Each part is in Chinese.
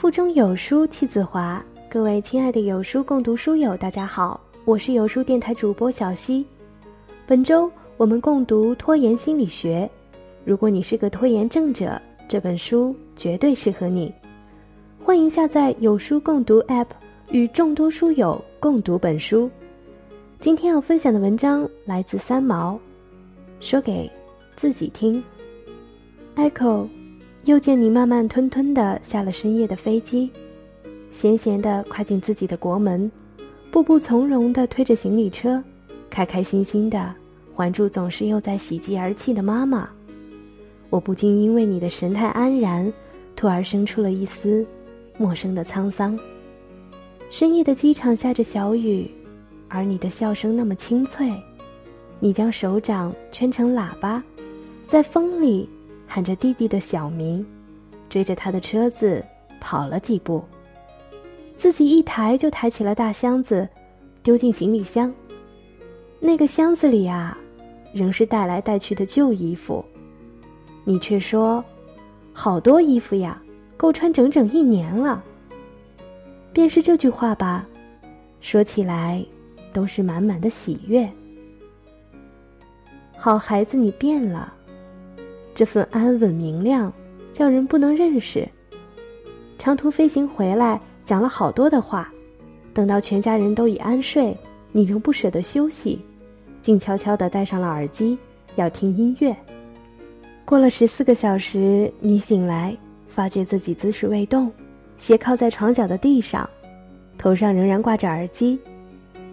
腹中有书气自华，各位亲爱的有书共读书友，大家好，我是有书电台主播小溪。本周我们共读《拖延心理学》，如果你是个拖延症者，这本书绝对适合你。欢迎下载有书共读 App，与众多书友共读本书。今天要分享的文章来自三毛，说给自己听。Echo。又见你慢慢吞吞的下了深夜的飞机，闲闲的跨进自己的国门，步步从容的推着行李车，开开心心的环住总是又在喜极而泣的妈妈。我不禁因为你的神态安然，突而生出了一丝陌生的沧桑。深夜的机场下着小雨，而你的笑声那么清脆，你将手掌圈成喇叭，在风里。喊着弟弟的小名，追着他的车子跑了几步，自己一抬就抬起了大箱子，丢进行李箱。那个箱子里啊，仍是带来带去的旧衣服。你却说，好多衣服呀，够穿整整一年了。便是这句话吧，说起来都是满满的喜悦。好孩子，你变了。这份安稳明亮，叫人不能认识。长途飞行回来，讲了好多的话，等到全家人都已安睡，你仍不舍得休息，静悄悄地戴上了耳机，要听音乐。过了十四个小时，你醒来，发觉自己姿势未动，斜靠在床角的地上，头上仍然挂着耳机，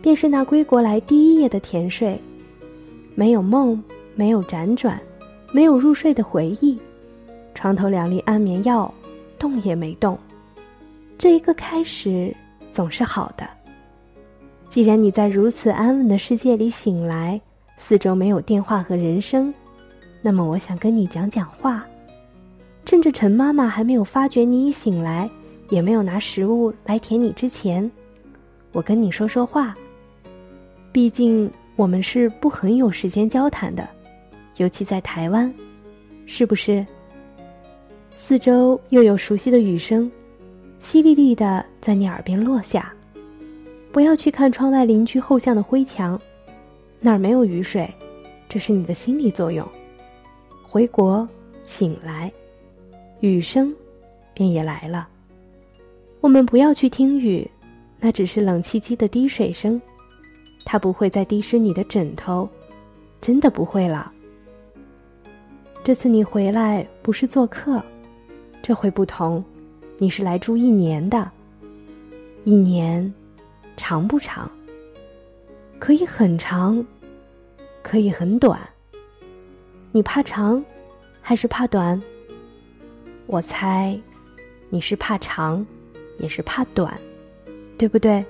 便是那归国来第一夜的甜睡，没有梦，没有辗转。没有入睡的回忆，床头两粒安眠药，动也没动。这一个开始总是好的。既然你在如此安稳的世界里醒来，四周没有电话和人声，那么我想跟你讲讲话。趁着陈妈妈还没有发觉你已醒来，也没有拿食物来舔你之前，我跟你说说话。毕竟我们是不很有时间交谈的。尤其在台湾，是不是？四周又有熟悉的雨声，淅沥沥的在你耳边落下。不要去看窗外邻居后巷的灰墙，那儿没有雨水，这是你的心理作用。回国，醒来，雨声便也来了。我们不要去听雨，那只是冷气机的滴水声，它不会再滴湿你的枕头，真的不会了。这次你回来不是做客，这回不同，你是来住一年的。一年，长不长？可以很长，可以很短。你怕长，还是怕短？我猜，你是怕长，也是怕短，对不对？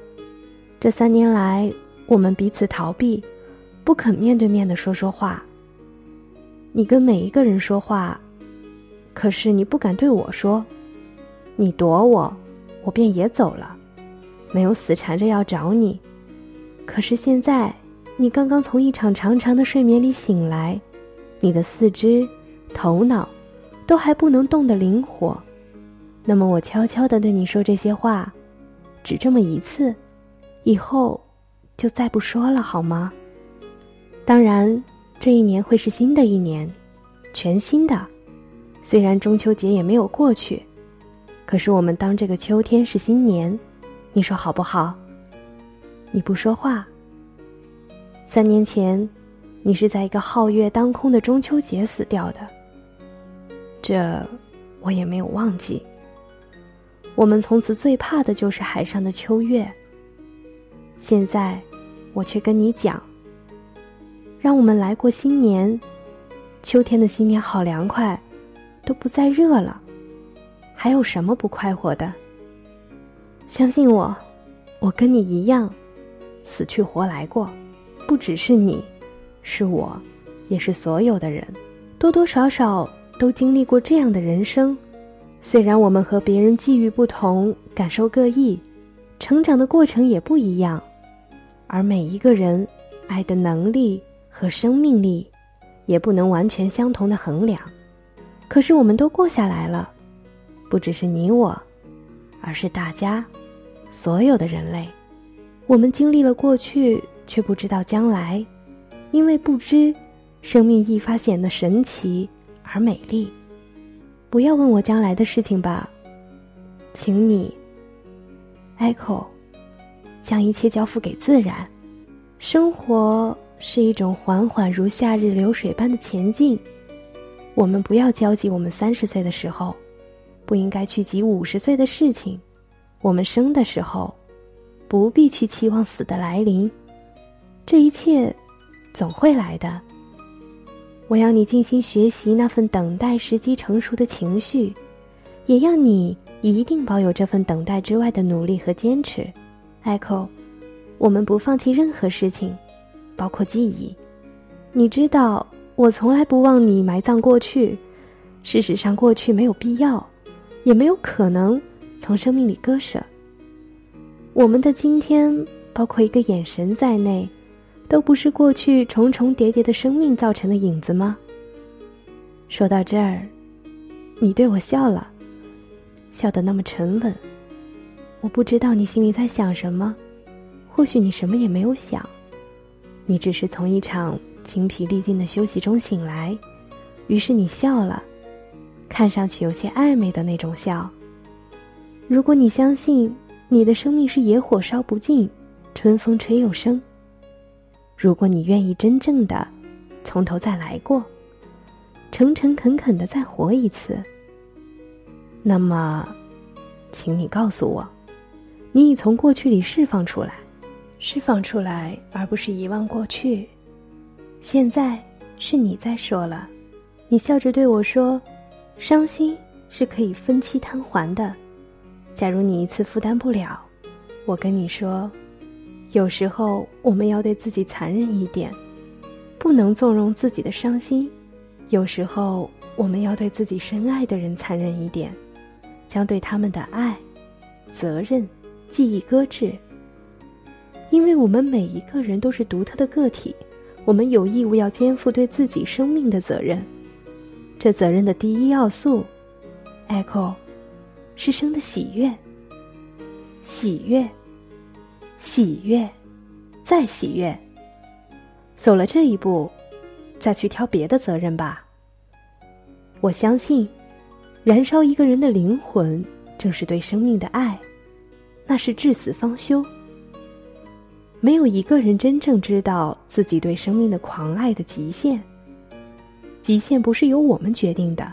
这三年来，我们彼此逃避，不肯面对面的说说话。你跟每一个人说话，可是你不敢对我说，你躲我，我便也走了，没有死缠着要找你。可是现在，你刚刚从一场长长的睡眠里醒来，你的四肢、头脑，都还不能动得灵活。那么我悄悄的对你说这些话，只这么一次，以后就再不说了，好吗？当然。这一年会是新的一年，全新的。虽然中秋节也没有过去，可是我们当这个秋天是新年，你说好不好？你不说话。三年前，你是在一个皓月当空的中秋节死掉的。这，我也没有忘记。我们从此最怕的就是海上的秋月。现在，我却跟你讲。让我们来过新年，秋天的新年好凉快，都不再热了，还有什么不快活的？相信我，我跟你一样，死去活来过，不只是你，是我，也是所有的人，多多少少都经历过这样的人生。虽然我们和别人际遇不同，感受各异，成长的过程也不一样，而每一个人爱的能力。和生命力，也不能完全相同的衡量。可是我们都过下来了，不只是你我，而是大家，所有的人类。我们经历了过去，却不知道将来，因为不知，生命愈发显得神奇而美丽。不要问我将来的事情吧，请你，Echo，将一切交付给自然。生活是一种缓缓如夏日流水般的前进。我们不要焦急，我们三十岁的时候，不应该去急五十岁的事情。我们生的时候，不必去期望死的来临。这一切，总会来的。我要你静心学习那份等待时机成熟的情绪，也要你一定保有这份等待之外的努力和坚持，Echo。我们不放弃任何事情，包括记忆。你知道，我从来不忘你埋葬过去。事实上，过去没有必要，也没有可能从生命里割舍。我们的今天，包括一个眼神在内。都不是过去重重叠叠的生命造成的影子吗？说到这儿，你对我笑了，笑得那么沉稳。我不知道你心里在想什么，或许你什么也没有想，你只是从一场精疲力尽的休息中醒来，于是你笑了，看上去有些暧昧的那种笑。如果你相信你的生命是野火烧不尽，春风吹又生。如果你愿意真正的从头再来过，诚诚恳恳的再活一次，那么，请你告诉我，你已从过去里释放出来，释放出来，而不是遗忘过去。现在是你在说了，你笑着对我说：“伤心是可以分期摊还的，假如你一次负担不了，我跟你说。”有时候我们要对自己残忍一点，不能纵容自己的伤心；有时候我们要对自己深爱的人残忍一点，将对他们的爱、责任、记忆搁置。因为我们每一个人都是独特的个体，我们有义务要肩负对自己生命的责任。这责任的第一要素，Echo，是生的喜悦。喜悦。喜悦，再喜悦。走了这一步，再去挑别的责任吧。我相信，燃烧一个人的灵魂，正是对生命的爱，那是至死方休。没有一个人真正知道自己对生命的狂爱的极限。极限不是由我们决定的，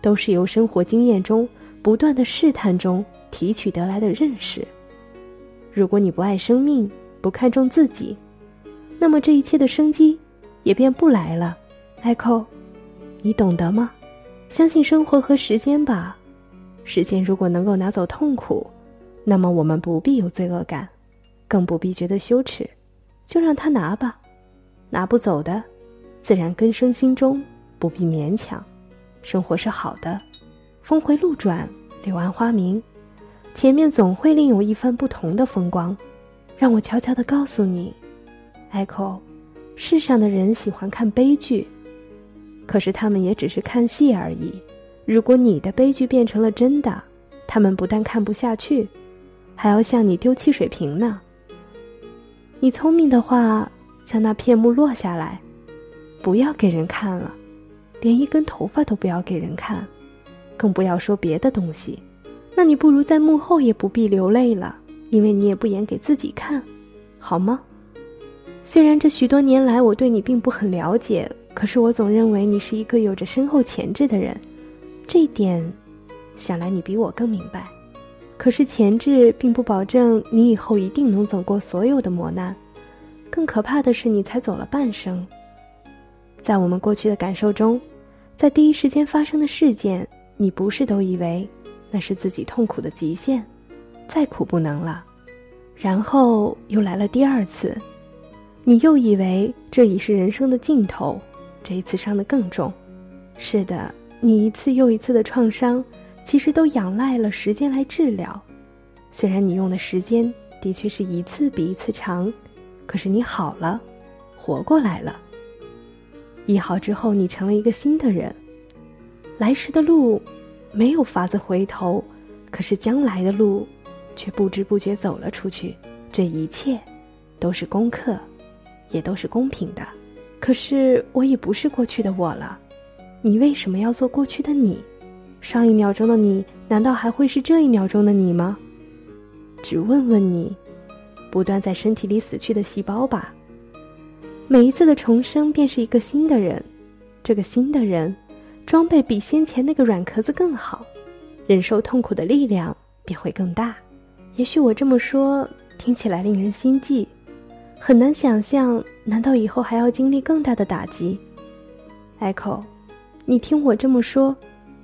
都是由生活经验中不断的试探中提取得来的认识。如果你不爱生命，不看重自己，那么这一切的生机也便不来了。Echo，你懂得吗？相信生活和时间吧。时间如果能够拿走痛苦，那么我们不必有罪恶感，更不必觉得羞耻，就让他拿吧。拿不走的，自然根生心中，不必勉强。生活是好的，峰回路转，柳暗花明。前面总会另有一番不同的风光，让我悄悄的告诉你，Echo，世上的人喜欢看悲剧，可是他们也只是看戏而已。如果你的悲剧变成了真的，他们不但看不下去，还要向你丢汽水瓶呢。你聪明的话，将那片幕落下来，不要给人看了，连一根头发都不要给人看，更不要说别的东西。那你不如在幕后也不必流泪了，因为你也不演给自己看，好吗？虽然这许多年来我对你并不很了解，可是我总认为你是一个有着深厚潜质的人，这一点，想来你比我更明白。可是前置并不保证你以后一定能走过所有的磨难，更可怕的是你才走了半生。在我们过去的感受中，在第一时间发生的事件，你不是都以为？那是自己痛苦的极限，再苦不能了。然后又来了第二次，你又以为这已是人生的尽头，这一次伤得更重。是的，你一次又一次的创伤，其实都仰赖了时间来治疗。虽然你用的时间的确是一次比一次长，可是你好了，活过来了。医好之后，你成了一个新的人。来时的路。没有法子回头，可是将来的路，却不知不觉走了出去。这一切，都是功课，也都是公平的。可是我已不是过去的我了，你为什么要做过去的你？上一秒钟的你，难道还会是这一秒钟的你吗？只问问你，不断在身体里死去的细胞吧。每一次的重生，便是一个新的人。这个新的人，装备比先前那个软壳子更好，忍受痛苦的力量便会更大。也许我这么说听起来令人心悸，很难想象。难道以后还要经历更大的打击？Echo，你听我这么说，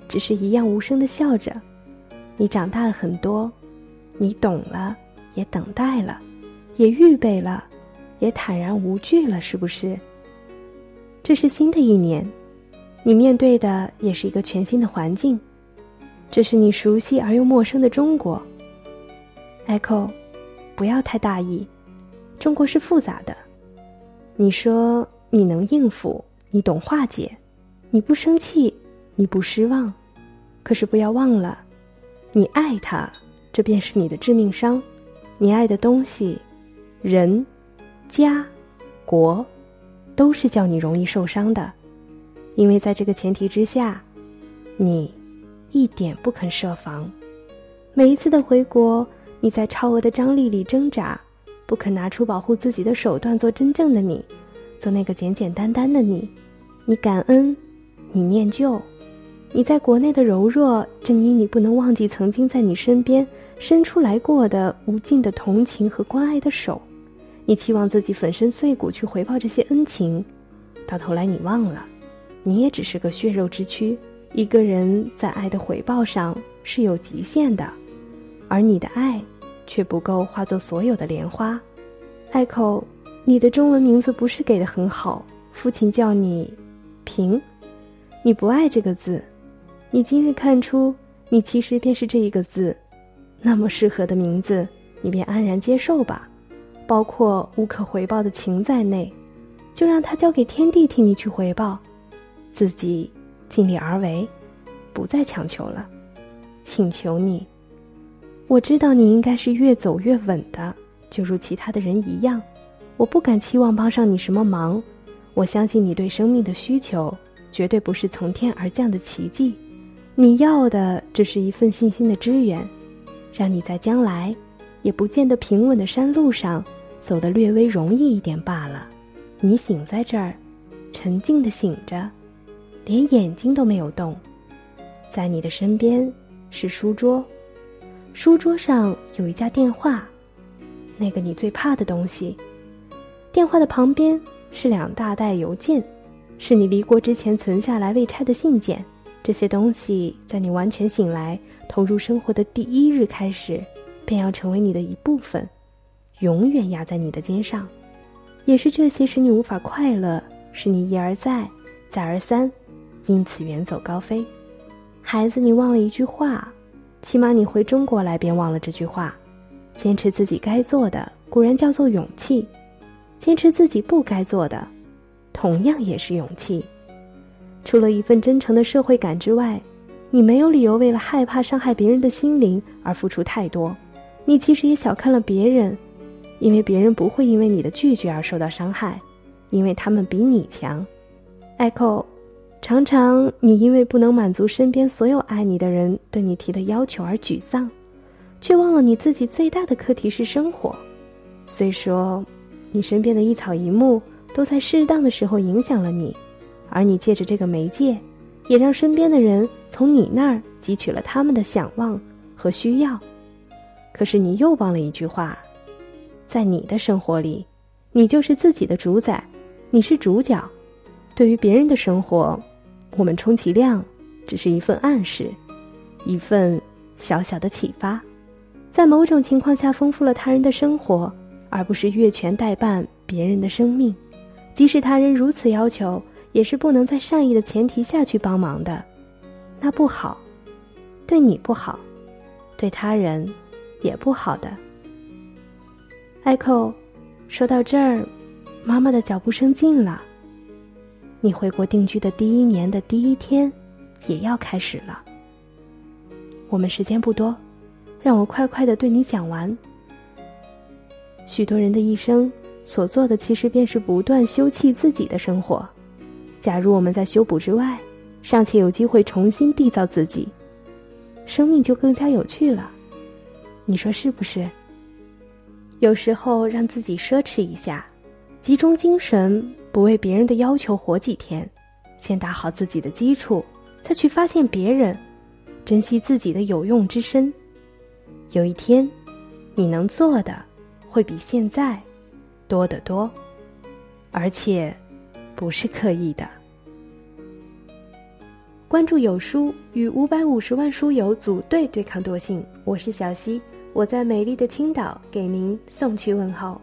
只是一样无声的笑着。你长大了很多，你懂了，也等待了，也预备了，也坦然无惧了，是不是？这是新的一年，你面对的也是一个全新的环境，这是你熟悉而又陌生的中国。Echo，不要太大意，中国是复杂的。你说你能应付，你懂化解，你不生气，你不失望，可是不要忘了，你爱他，这便是你的致命伤。你爱的东西，人、家、国，都是叫你容易受伤的，因为在这个前提之下，你一点不肯设防。每一次的回国，你在超额的张力里挣扎。不肯拿出保护自己的手段，做真正的你，做那个简简单单的你。你感恩，你念旧，你在国内的柔弱，正因你不能忘记曾经在你身边伸出来过的无尽的同情和关爱的手。你期望自己粉身碎骨去回报这些恩情，到头来你忘了，你也只是个血肉之躯。一个人在爱的回报上是有极限的，而你的爱。却不够化作所有的莲花。艾蔻，你的中文名字不是给的很好，父亲叫你平，你不爱这个字，你今日看出你其实便是这一个字，那么适合的名字，你便安然接受吧，包括无可回报的情在内，就让它交给天地替你去回报，自己尽力而为，不再强求了，请求你。我知道你应该是越走越稳的，就如其他的人一样。我不敢期望帮上你什么忙。我相信你对生命的需求，绝对不是从天而降的奇迹。你要的只是一份信心的支援，让你在将来，也不见得平稳的山路上，走得略微容易一点罢了。你醒在这儿，沉静的醒着，连眼睛都没有动。在你的身边，是书桌。书桌上有一架电话，那个你最怕的东西。电话的旁边是两大袋邮件，是你离国之前存下来未拆的信件。这些东西在你完全醒来、投入生活的第一日开始，便要成为你的一部分，永远压在你的肩上。也是这些使你无法快乐，使你一而再、再而三，因此远走高飞。孩子，你忘了一句话。起码你回中国来，便忘了这句话：坚持自己该做的，固然叫做勇气；坚持自己不该做的，同样也是勇气。除了一份真诚的社会感之外，你没有理由为了害怕伤害别人的心灵而付出太多。你其实也小看了别人，因为别人不会因为你的拒绝而受到伤害，因为他们比你强。Echo。常常，你因为不能满足身边所有爱你的人对你提的要求而沮丧，却忘了你自己最大的课题是生活。虽说，你身边的一草一木都在适当的时候影响了你，而你借着这个媒介，也让身边的人从你那儿汲取了他们的想望和需要。可是，你又忘了一句话：在你的生活里，你就是自己的主宰，你是主角。对于别人的生活，我们充其量只是一份暗示，一份小小的启发，在某种情况下丰富了他人的生活，而不是越权代办别人的生命。即使他人如此要求，也是不能在善意的前提下去帮忙的，那不好，对你不好，对他人也不好的。艾蔻，说到这儿，妈妈的脚步声近了。你回国定居的第一年的第一天，也要开始了。我们时间不多，让我快快的对你讲完。许多人的一生所做的，其实便是不断修葺自己的生活。假如我们在修补之外，尚且有机会重新缔造自己，生命就更加有趣了。你说是不是？有时候让自己奢侈一下，集中精神，不为别人的要求活几天，先打好自己的基础，再去发现别人，珍惜自己的有用之身。有一天，你能做的会比现在多得多，而且不是刻意的。关注有书，与五百五十万书友组队对抗惰性。我是小溪，我在美丽的青岛给您送去问候。